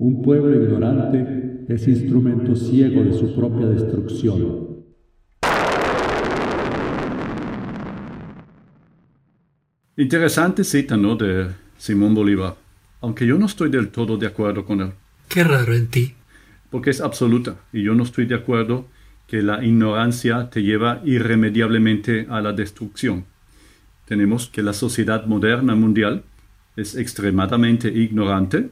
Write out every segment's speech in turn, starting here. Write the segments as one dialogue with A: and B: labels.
A: Un pueblo ignorante es instrumento ciego de su propia destrucción.
B: Interesante cita, ¿no? De Simón Bolívar. Aunque yo no estoy del todo de acuerdo con él.
C: Qué raro en ti.
B: Porque es absoluta. Y yo no estoy de acuerdo que la ignorancia te lleva irremediablemente a la destrucción. Tenemos que la sociedad moderna mundial es extremadamente ignorante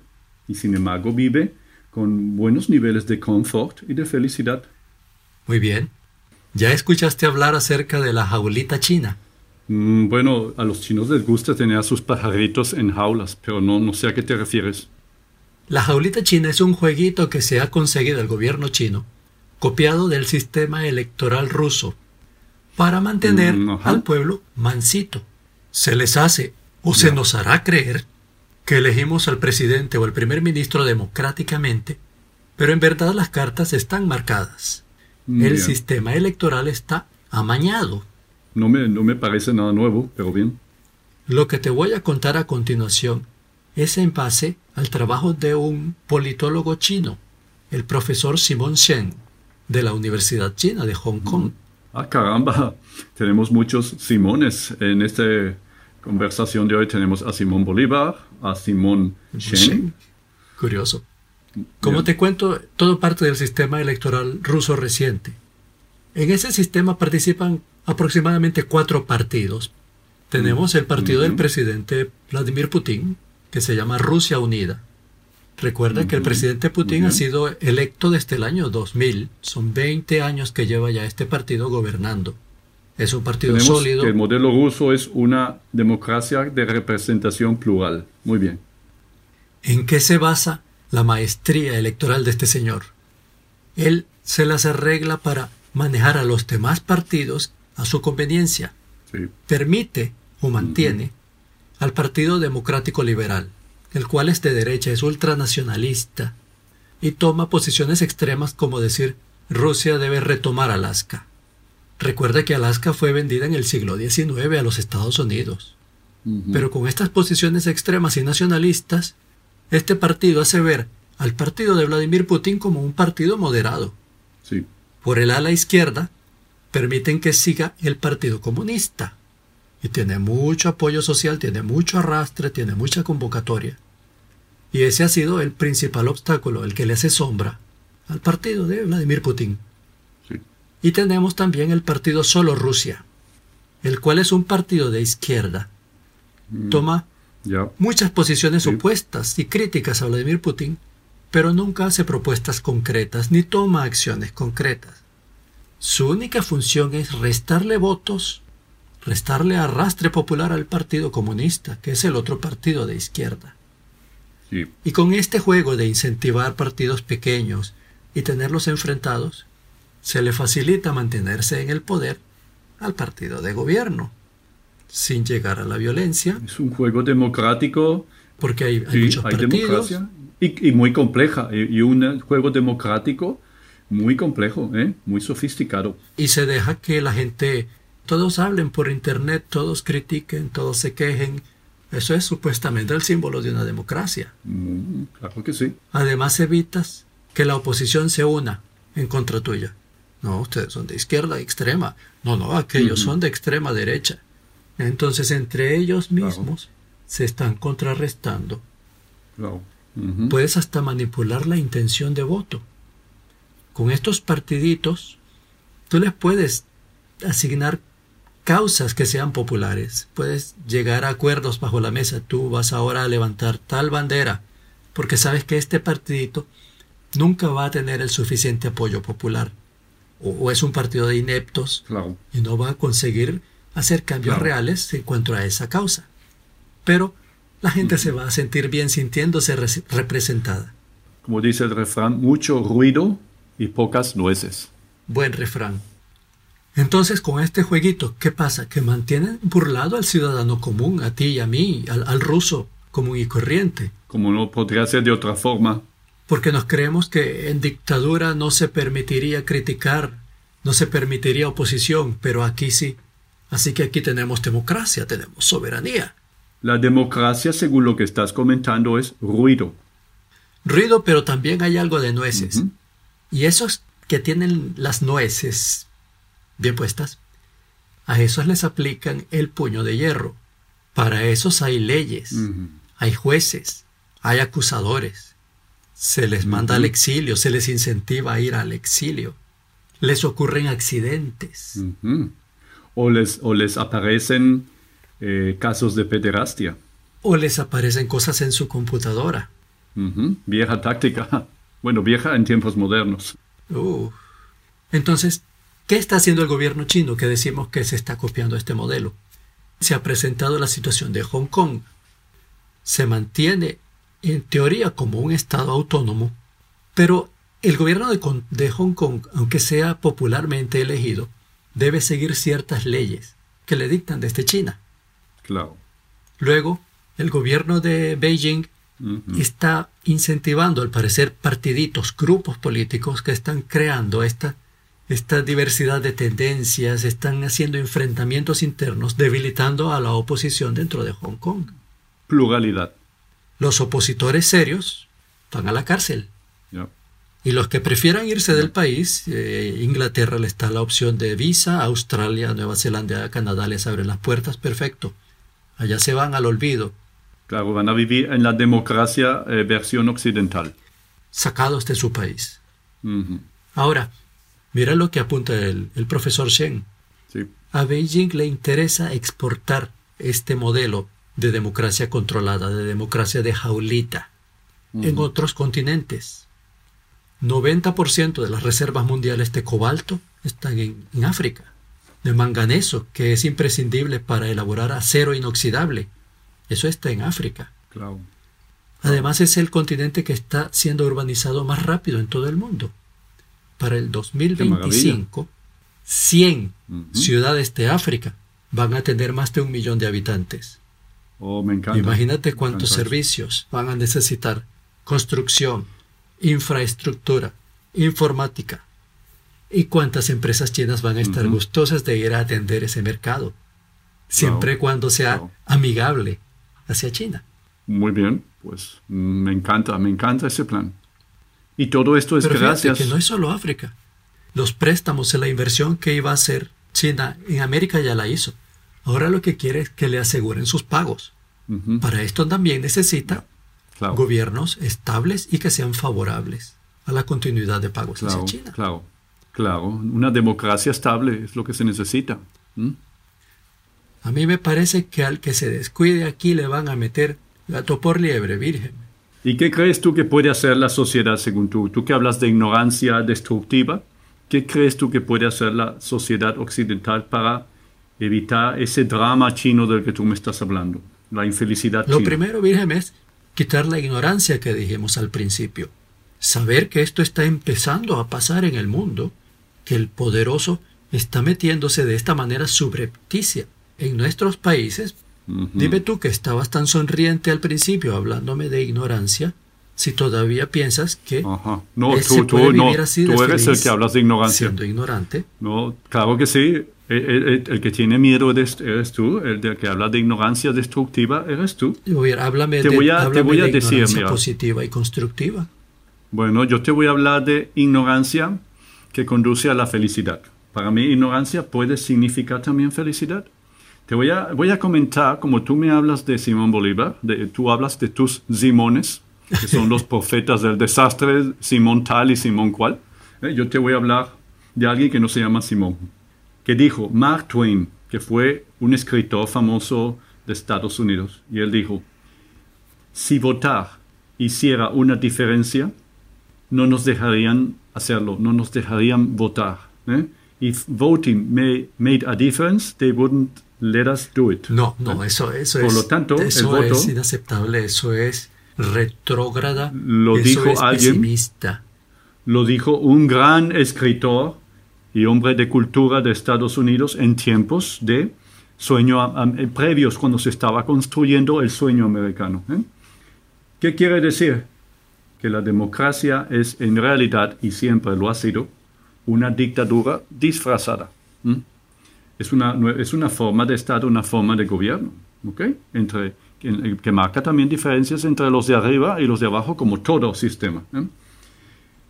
B: y sin embargo vive con buenos niveles de confort y de felicidad.
C: Muy bien. ¿Ya escuchaste hablar acerca de la jaulita china?
B: Mm, bueno, a los chinos les gusta tener a sus pajaritos en jaulas, pero no, no sé a qué te refieres.
C: La jaulita china es un jueguito que se ha conseguido el gobierno chino, copiado del sistema electoral ruso, para mantener
B: Mm,
C: al pueblo mansito. Se les hace o se nos hará creer que elegimos al presidente o al primer ministro democráticamente, pero en verdad las cartas están marcadas.
B: Mm,
C: El sistema electoral está amañado.
B: No me, no me parece nada nuevo, pero bien.
C: Lo que te voy a contar a continuación es en base al trabajo de un politólogo chino, el profesor Simon Shen, de la Universidad China de Hong Kong.
B: Ah, caramba, tenemos muchos Simones en esta conversación de hoy. Tenemos a Simón Bolívar, a Simón Shen.
C: Curioso. Como te cuento, todo parte del sistema electoral ruso reciente. En ese sistema participan aproximadamente cuatro partidos. Tenemos el partido del presidente Vladimir Putin, que se llama Rusia Unida. Recuerda que el presidente Putin ha sido electo desde el año 2000. Son 20 años que lleva ya este partido gobernando. Es un partido
B: Tenemos
C: sólido.
B: que el modelo ruso es una democracia de representación plural. Muy bien.
C: ¿En qué se basa la maestría electoral de este señor? Él se las arregla para manejar a los demás partidos a su conveniencia.
B: Sí.
C: Permite o mantiene al Partido Democrático Liberal, el cual es de derecha, es ultranacionalista y toma posiciones extremas como decir Rusia debe retomar Alaska. Recuerda que Alaska fue vendida en el siglo XIX a los Estados Unidos. Pero con estas posiciones extremas y nacionalistas, este partido hace ver al partido de Vladimir Putin como un partido moderado.
B: Sí.
C: Por el ala izquierda, permiten que siga el Partido Comunista. Y tiene mucho apoyo social, tiene mucho arrastre, tiene mucha convocatoria. Y ese ha sido el principal obstáculo, el que le hace sombra al partido de Vladimir Putin. Y tenemos también el partido Solo Rusia, el cual es un partido de izquierda.
B: Mm,
C: Toma muchas posiciones
B: Sí.
C: opuestas y críticas a Vladimir Putin, pero nunca hace propuestas concretas ni toma acciones concretas. Su única función es restarle votos, restarle arrastre popular al Partido Comunista, que es el otro partido de izquierda.
B: Sí.
C: Y con este juego de incentivar partidos pequeños y tenerlos enfrentados, se le facilita mantenerse en el poder al partido de gobierno, sin llegar a la violencia,
B: Es un juego democrático.
C: porque hay, hay
B: Sí,
C: muchos
B: hay
C: partidos.
B: democracia. Y, y muy compleja. Y, y un juego democrático muy complejo, ¿eh? muy sofisticado.
C: y se deja que la gente, todos hablen por internet, todos critiquen, todos se quejen. Eso es supuestamente el símbolo de una democracia.
B: Mm, claro que sí.
C: Además evitas que la oposición se una en contra tuya. No, ustedes son de izquierda extrema. No, no, aquellos son de extrema derecha. Entonces entre ellos
B: Claro.
C: mismos se están contrarrestando.
B: Claro. Ujú.
C: Puedes hasta manipular la intención de voto. Con estos partiditos, tú les puedes asignar causas que sean populares. Puedes llegar a acuerdos bajo la mesa. Tú vas ahora a levantar tal bandera, porque sabes que este partidito nunca va a tener el suficiente apoyo popular. O, o es un partido de ineptos
B: Claro.
C: y no va a conseguir hacer cambios
B: Claro.
C: reales en cuanto a esa causa. Pero la gente se va a sentir bien sintiéndose re- representada.
B: Como dice el refrán, mucho ruido y pocas nueces.
C: Buen refrán. Entonces, con este jueguito, ¿qué pasa? Que mantienen burlado al ciudadano común, a ti y a mí, al, al ruso común y corriente.
B: Como no podría ser de otra forma.
C: Porque nos creemos que en dictadura no se permitiría criticar, no se permitiría oposición, pero aquí sí. Así que aquí tenemos democracia, tenemos soberanía.
B: La democracia, según lo que estás comentando, es ruido.
C: ruido, pero también hay algo de nueces. Y esos que tienen las nueces bien puestas, a esos les aplican el puño de hierro. Para esos hay leyes, hay jueces, hay acusadores. Se les manda al exilio, se les incentiva a ir al exilio. Les ocurren accidentes.
B: O, les, o les aparecen eh, casos de pederastia.
C: O les aparecen cosas en su computadora.
B: Vieja táctica. Bueno, vieja en tiempos modernos.
C: Entonces, ¿qué está haciendo el gobierno chino que decimos que se está copiando este modelo? Se ha presentado la situación de Hong Kong. Se mantiene en teoría como un estado autónomo, pero el gobierno de, Hong Kong, aunque sea popularmente elegido, debe seguir ciertas leyes que le dictan desde China.
B: Claro.
C: Luego, el gobierno de Beijing
B: Ujú.
C: está incentivando, al parecer, partiditos, grupos políticos que están creando esta, esta diversidad de tendencias, están haciendo enfrentamientos internos, debilitando a la oposición dentro de Hong Kong.
B: Pluralidad.
C: Los opositores serios van a la cárcel. Y los que prefieran irse del país, eh, Inglaterra le está la opción de visa, Australia, Nueva Zelanda, Canadá les abren las puertas, perfecto. Allá se van al olvido,
B: Claro, van a vivir en la democracia eh, versión occidental.
C: sacados de su país. Ahora, mira lo que apunta el, el profesor Shen.
B: Sí.
C: A Beijing le interesa exportar este modelo de democracia controlada, de democracia de jaulita, en otros continentes. 90% de las reservas mundiales de cobalto están en, en África, de manganeso, que es imprescindible para elaborar acero inoxidable. Eso está en África.
B: Claro.
C: Además es el continente que está siendo urbanizado más rápido en todo el mundo. Para el 2025, 100
B: Ujú.
C: ciudades de África van a tener más de un millón de habitantes.
B: Oh, me encanta.
C: Imagínate cuántos
B: encanta
C: servicios van a necesitar. Construcción, infraestructura, informática. Y cuántas empresas chinas van a estar gustosas de ir a atender ese mercado. Siempre y cuando sea
B: Wow.
C: amigable hacia China.
B: Muy bien, pues me encanta, me encanta ese plan. Y todo esto es
C: Pero
B: gracias.
C: que no es solo África. Los préstamos y la inversión que iba a hacer China en América ya la hizo. Ahora lo que quiere es que le aseguren sus pagos. Para esto también necesita
B: claro,
C: gobiernos estables y que sean favorables a la continuidad de pagos
B: claro,
C: hacia China.
B: claro, claro. Una democracia estable es lo que se necesita. ¿Mm?
C: A mí me parece que al que se descuide aquí le van a meter gato por liebre, virgen.
B: ¿Y qué crees tú que puede hacer la sociedad según tú? Tú que hablas de ignorancia destructiva, ¿qué crees tú que puede hacer la sociedad occidental para evitar ese drama chino del que tú me estás hablando? La infelicidad
C: Lo
B: china.
C: primero, virgen, es quitar la ignorancia que dijimos al principio. Saber que esto está empezando a pasar en el mundo, que el poderoso está metiéndose de esta manera subrepticia en nuestros países.
B: Ujú.
C: Dime tú que estabas tan sonriente al principio hablándome de ignorancia, si todavía piensas que
B: Ajá. No, tú, tú, no, tú eres el que hablas de ignorancia.
C: siendo ignorante.
B: No, claro que sí. El, el- el que tiene miedo eres, eres tú. El de que habla de ignorancia destructiva eres tú.
C: A- háblame
B: Te
C: de,
B: voy a- te voy a
C: de
B: decir,
C: ignorancia
B: mira.
C: positiva y constructiva.
B: Bueno, yo te voy a hablar de ignorancia que conduce a la felicidad. Para mí, ignorancia puede significar también felicidad. Te voy a, voy a comentar, como tú me hablas de Simón Bolívar, de, tú hablas de tus Simones, que son los profetas del desastre, Simón tal y Simón cual. Eh, yo te voy a hablar de alguien que no se llama Simón, que dijo, Mark Twain, que fue un escritor famoso de Estados Unidos, y él dijo, si votar hiciera una diferencia, no nos dejarían hacerlo, no nos dejarían votar. ¿eh? If voting may, made a difference, they wouldn't let us do it.
C: No, no, eso, eso
B: Por
C: es.
B: lo tanto, el
C: eso
B: voto-
C: es inaceptable, eso es retrógrada.
B: Lo
C: eso
B: dijo
C: es
B: alguien.
C: pesimista.
B: Lo dijo un gran escritor y hombre de cultura de Estados Unidos en tiempos de sueño eh, previos, cuando se estaba construyendo el sueño americano. ¿eh? ¿Qué quiere decir? Que la democracia es en realidad, y siempre lo ha sido, una dictadura disfrazada. ¿m? Es una, es una forma de Estado, una forma de gobierno, ¿ok? Entre que, que marca también diferencias entre los de arriba y los de abajo, como todo sistema. ¿eh?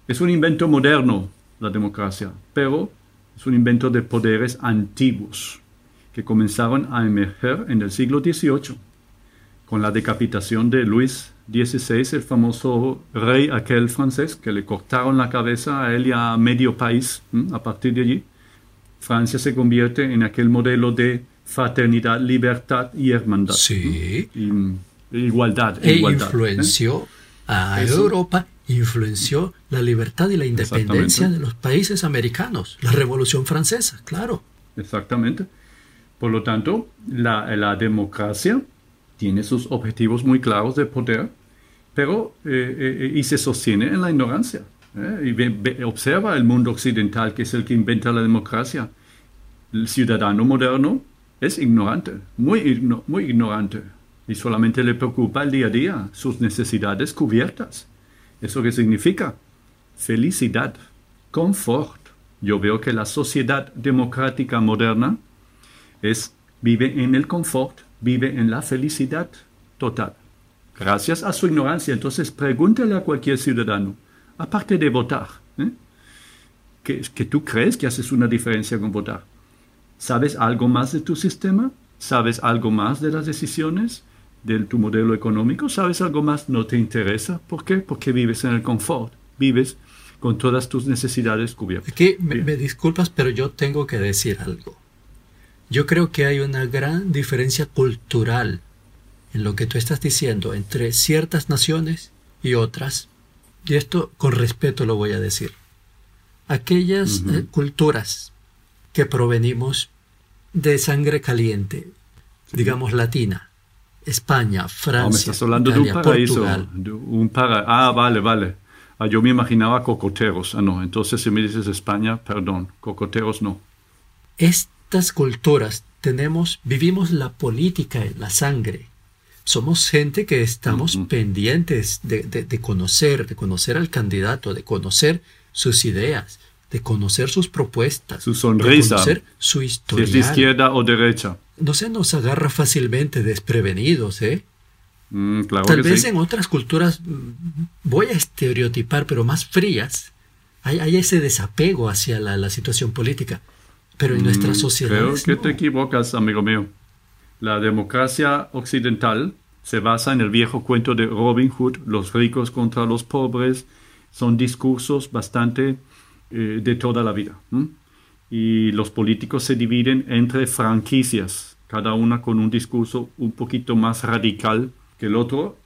B: Es un invento moderno, la democracia, pero es un invento de poderes antiguos que comenzaron a emerger en el siglo XVIII, con la decapitación de Luis XVI, el famoso rey aquel francés, que le cortaron la cabeza a él y a medio país a partir de allí. Francia se convierte en aquel modelo de fraternidad, libertad y hermandad.
C: Sí.
B: Y, igualdad.
C: E
B: igualdad, ¿eh?
C: influenció a Europa, influenció la libertad y la independencia de los países americanos, la Revolución Francesa, claro.
B: Exactamente. Por lo tanto, la, la democracia tiene sus objetivos muy claros de poder, pero eh, eh, y se sostiene en la ignorancia. ¿eh? Y observa el mundo occidental, que es el que inventa la democracia. El ciudadano moderno es ignorante, muy, muy ignorante, y solamente le preocupa el día a día, sus necesidades cubiertas. ¿Eso qué significa? Felicidad, confort. Yo veo que la sociedad democrática moderna es, vive en el confort, vive en la felicidad total. Gracias a su ignorancia. Entonces pregúntale a cualquier ciudadano, aparte de votar, ¿eh? que, que tú crees que haces una diferencia con votar. ¿Sabes algo más de tu sistema? ¿Sabes algo más de las decisiones? De tu modelo económico? ¿Sabes algo más? ¿No te interesa? ¿Por qué? Porque vives en el confort, vives con todas tus necesidades cubiertas.
C: Aquí me, me, disculpas, pero yo tengo que decir algo. Yo creo que hay una gran diferencia cultural en lo que tú estás diciendo entre ciertas naciones y otras. Y esto con respeto lo voy a decir. Aquellas uh -huh. eh, culturas que provenimos de sangre caliente, sí. digamos latina, España, Francia,
B: no, me estás hablando Italia, de un paraíso,
C: Portugal.
B: De un para... Ah, vale, vale. Ah, yo me imaginaba cocoteros. Ah, no. Entonces, si me dices España, perdón, cocoteros no.
C: Estas culturas tenemos, vivimos la política en la sangre. Somos gente que estamos uh -huh. pendientes de, de, de, conocer, de conocer al candidato, de conocer sus ideas, de conocer sus propuestas,
B: su sonrisa,
C: de conocer su historia.
B: Si es de izquierda o derecha.
C: No se nos agarra fácilmente desprevenidos, ¿eh?
B: Mm, claro
C: Tal vez
B: sí.
C: en otras culturas, voy a estereotipar, pero más frías, hay, hay ese desapego hacia la, la, situación política. Pero en nuestra sociedad.
B: Creo que no. te equivocas, amigo mío. La democracia occidental se basa en el viejo cuento de Robin Hood, los ricos contra los pobres. Son discursos bastante eh, de toda la vida. ¿eh? Y los políticos se dividen entre franquicias, cada una con un discurso un poquito más radical que el otro.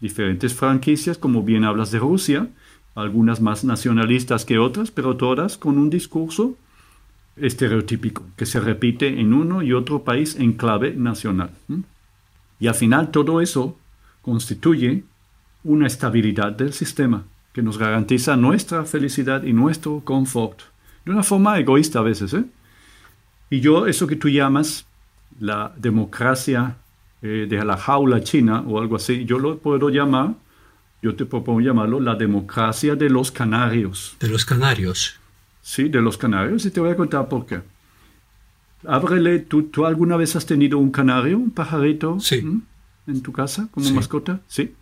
B: Diferentes franquicias, como bien hablas de Rusia, algunas más nacionalistas que otras, pero todas con un discurso estereotípico que se repite en uno y otro país en clave nacional. Y al final todo eso constituye una estabilidad del sistema que nos garantiza nuestra felicidad y nuestro confort. De una forma egoísta a veces. ¿eh? Y yo, eso que tú llamas la democracia eh, de la jaula china o algo así, yo lo puedo llamar, yo te propongo llamarlo la democracia de los canarios.
C: De los canarios.
B: Sí, de los canarios, y te voy a contar por qué. Ábrele, ¿tú, ¿tú alguna vez has tenido un canario, un pajarito?
C: Sí.
B: ¿Mm? ¿En tu casa como
C: sí.
B: mascota? Sí.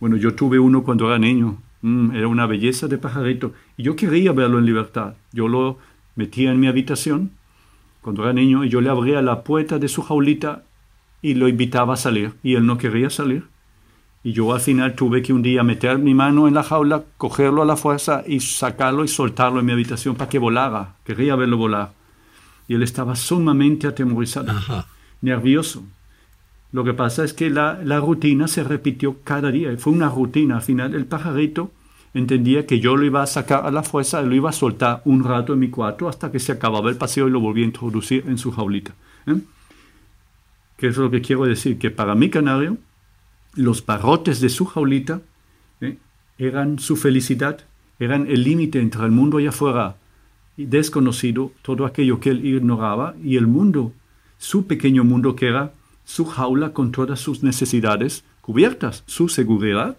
B: Bueno, yo tuve uno cuando era niño. Mm, era una belleza de pajarito. Y yo quería verlo en libertad. Yo lo metía en mi habitación cuando era niño y yo le abría la puerta de su jaulita y lo invitaba a salir. Y él no quería salir. Y yo al final tuve que un día meter mi mano en la jaula, cogerlo a la fuerza y sacarlo y soltarlo en mi habitación para que volara. Quería verlo volar. Y él estaba sumamente atemorizado,
C: Ajá.
B: nervioso. Lo que pasa es que la, la, rutina se repitió cada día. Fue una rutina. Al final el pajarito entendía que yo lo iba a sacar a la fuerza lo iba a soltar un rato en mi cuarto hasta que se acababa el paseo y lo volvía a introducir en su jaulita. ¿eh? ¿Qué es lo que quiero decir? Que para mi canario, los barrotes de su jaulita ¿eh? eran su felicidad, eran el límite entre el mundo allá afuera desconocido, todo aquello que él ignoraba, y el mundo, su pequeño mundo que era su jaula con todas sus necesidades cubiertas, su seguridad.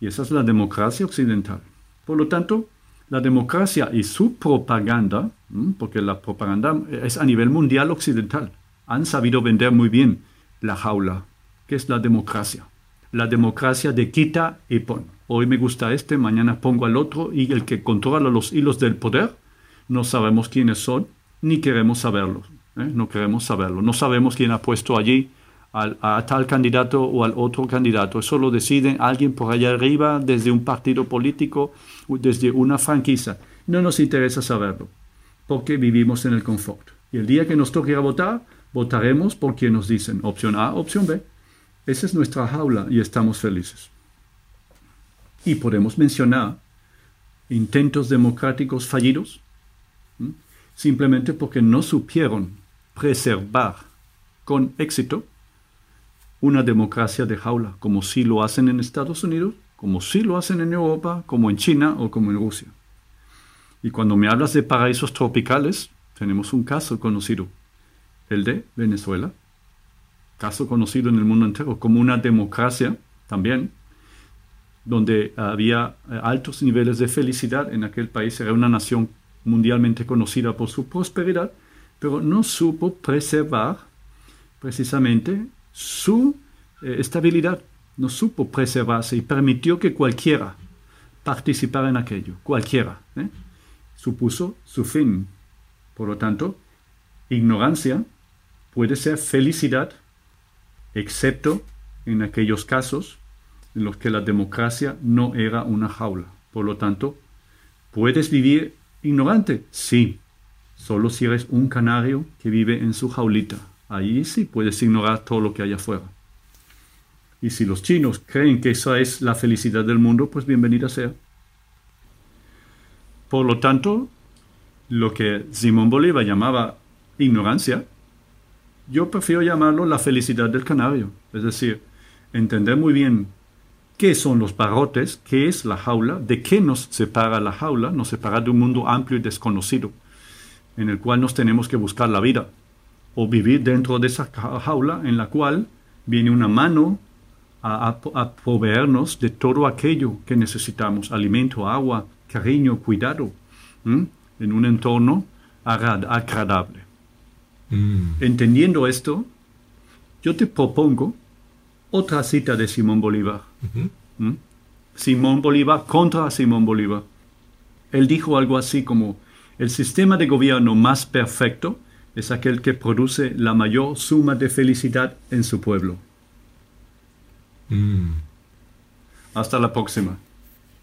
B: Y esa es la democracia occidental. Por lo tanto, la democracia y su propaganda, porque la propaganda es a nivel mundial occidental, han sabido vender muy bien la jaula, que es la democracia. La democracia de quita y pon. Hoy me gusta este, mañana pongo al otro y el que controla los hilos del poder, no sabemos quiénes son, ni queremos saberlo. ¿eh? No queremos saberlo. No sabemos quién ha puesto allí a tal candidato o al otro candidato. Eso lo decide alguien por allá arriba, desde un partido político, desde una franquicia. No nos interesa saberlo, porque vivimos en el confort. Y el día que nos toque votar, votaremos por quien nos dicen opción A, opción B. Esa es nuestra jaula y estamos felices. Y podemos mencionar intentos democráticos fallidos, simplemente porque no supieron preservar con éxito una democracia de jaula, como sí lo hacen en Estados Unidos, como sí lo hacen en Europa, como en China o como en Rusia. Y cuando me hablas de paraísos tropicales, tenemos un caso conocido, el de Venezuela, caso conocido en el mundo entero como una democracia también, donde había eh, altos niveles de felicidad en aquel país, era una nación mundialmente conocida por su prosperidad, pero no supo preservar precisamente su eh, estabilidad, no supo preservarse y permitió que cualquiera participara en aquello, cualquiera. ¿eh? Supuso su fin. Por lo tanto, ignorancia puede ser felicidad, excepto en aquellos casos en los que la democracia no era una jaula. Por lo tanto, ¿puedes vivir ignorante? Sí, solo si eres un canario que vive en su jaulita. Ahí sí puedes ignorar todo lo que hay afuera. Y si los chinos creen que esa es la felicidad del mundo, pues bienvenida sea. Por lo tanto, lo que Simón Bolívar llamaba ignorancia, yo prefiero llamarlo la felicidad del canario. Es decir, entender muy bien qué son los barrotes, qué es la jaula, de qué nos separa la jaula, nos separa de un mundo amplio y desconocido, en el cual nos tenemos que buscar la vida, o vivir dentro de esa jaula en la cual viene una mano a, proveernos de todo aquello que necesitamos, alimento, agua, cariño, cuidado, en un entorno agradable. Mm. Entendiendo esto, yo te propongo otra cita de Simón Bolívar. Simón Bolívar contra Simón Bolívar. Él dijo algo así como, el sistema de gobierno más perfecto es aquel que produce la mayor suma de felicidad en su pueblo. Mm. Hasta la próxima.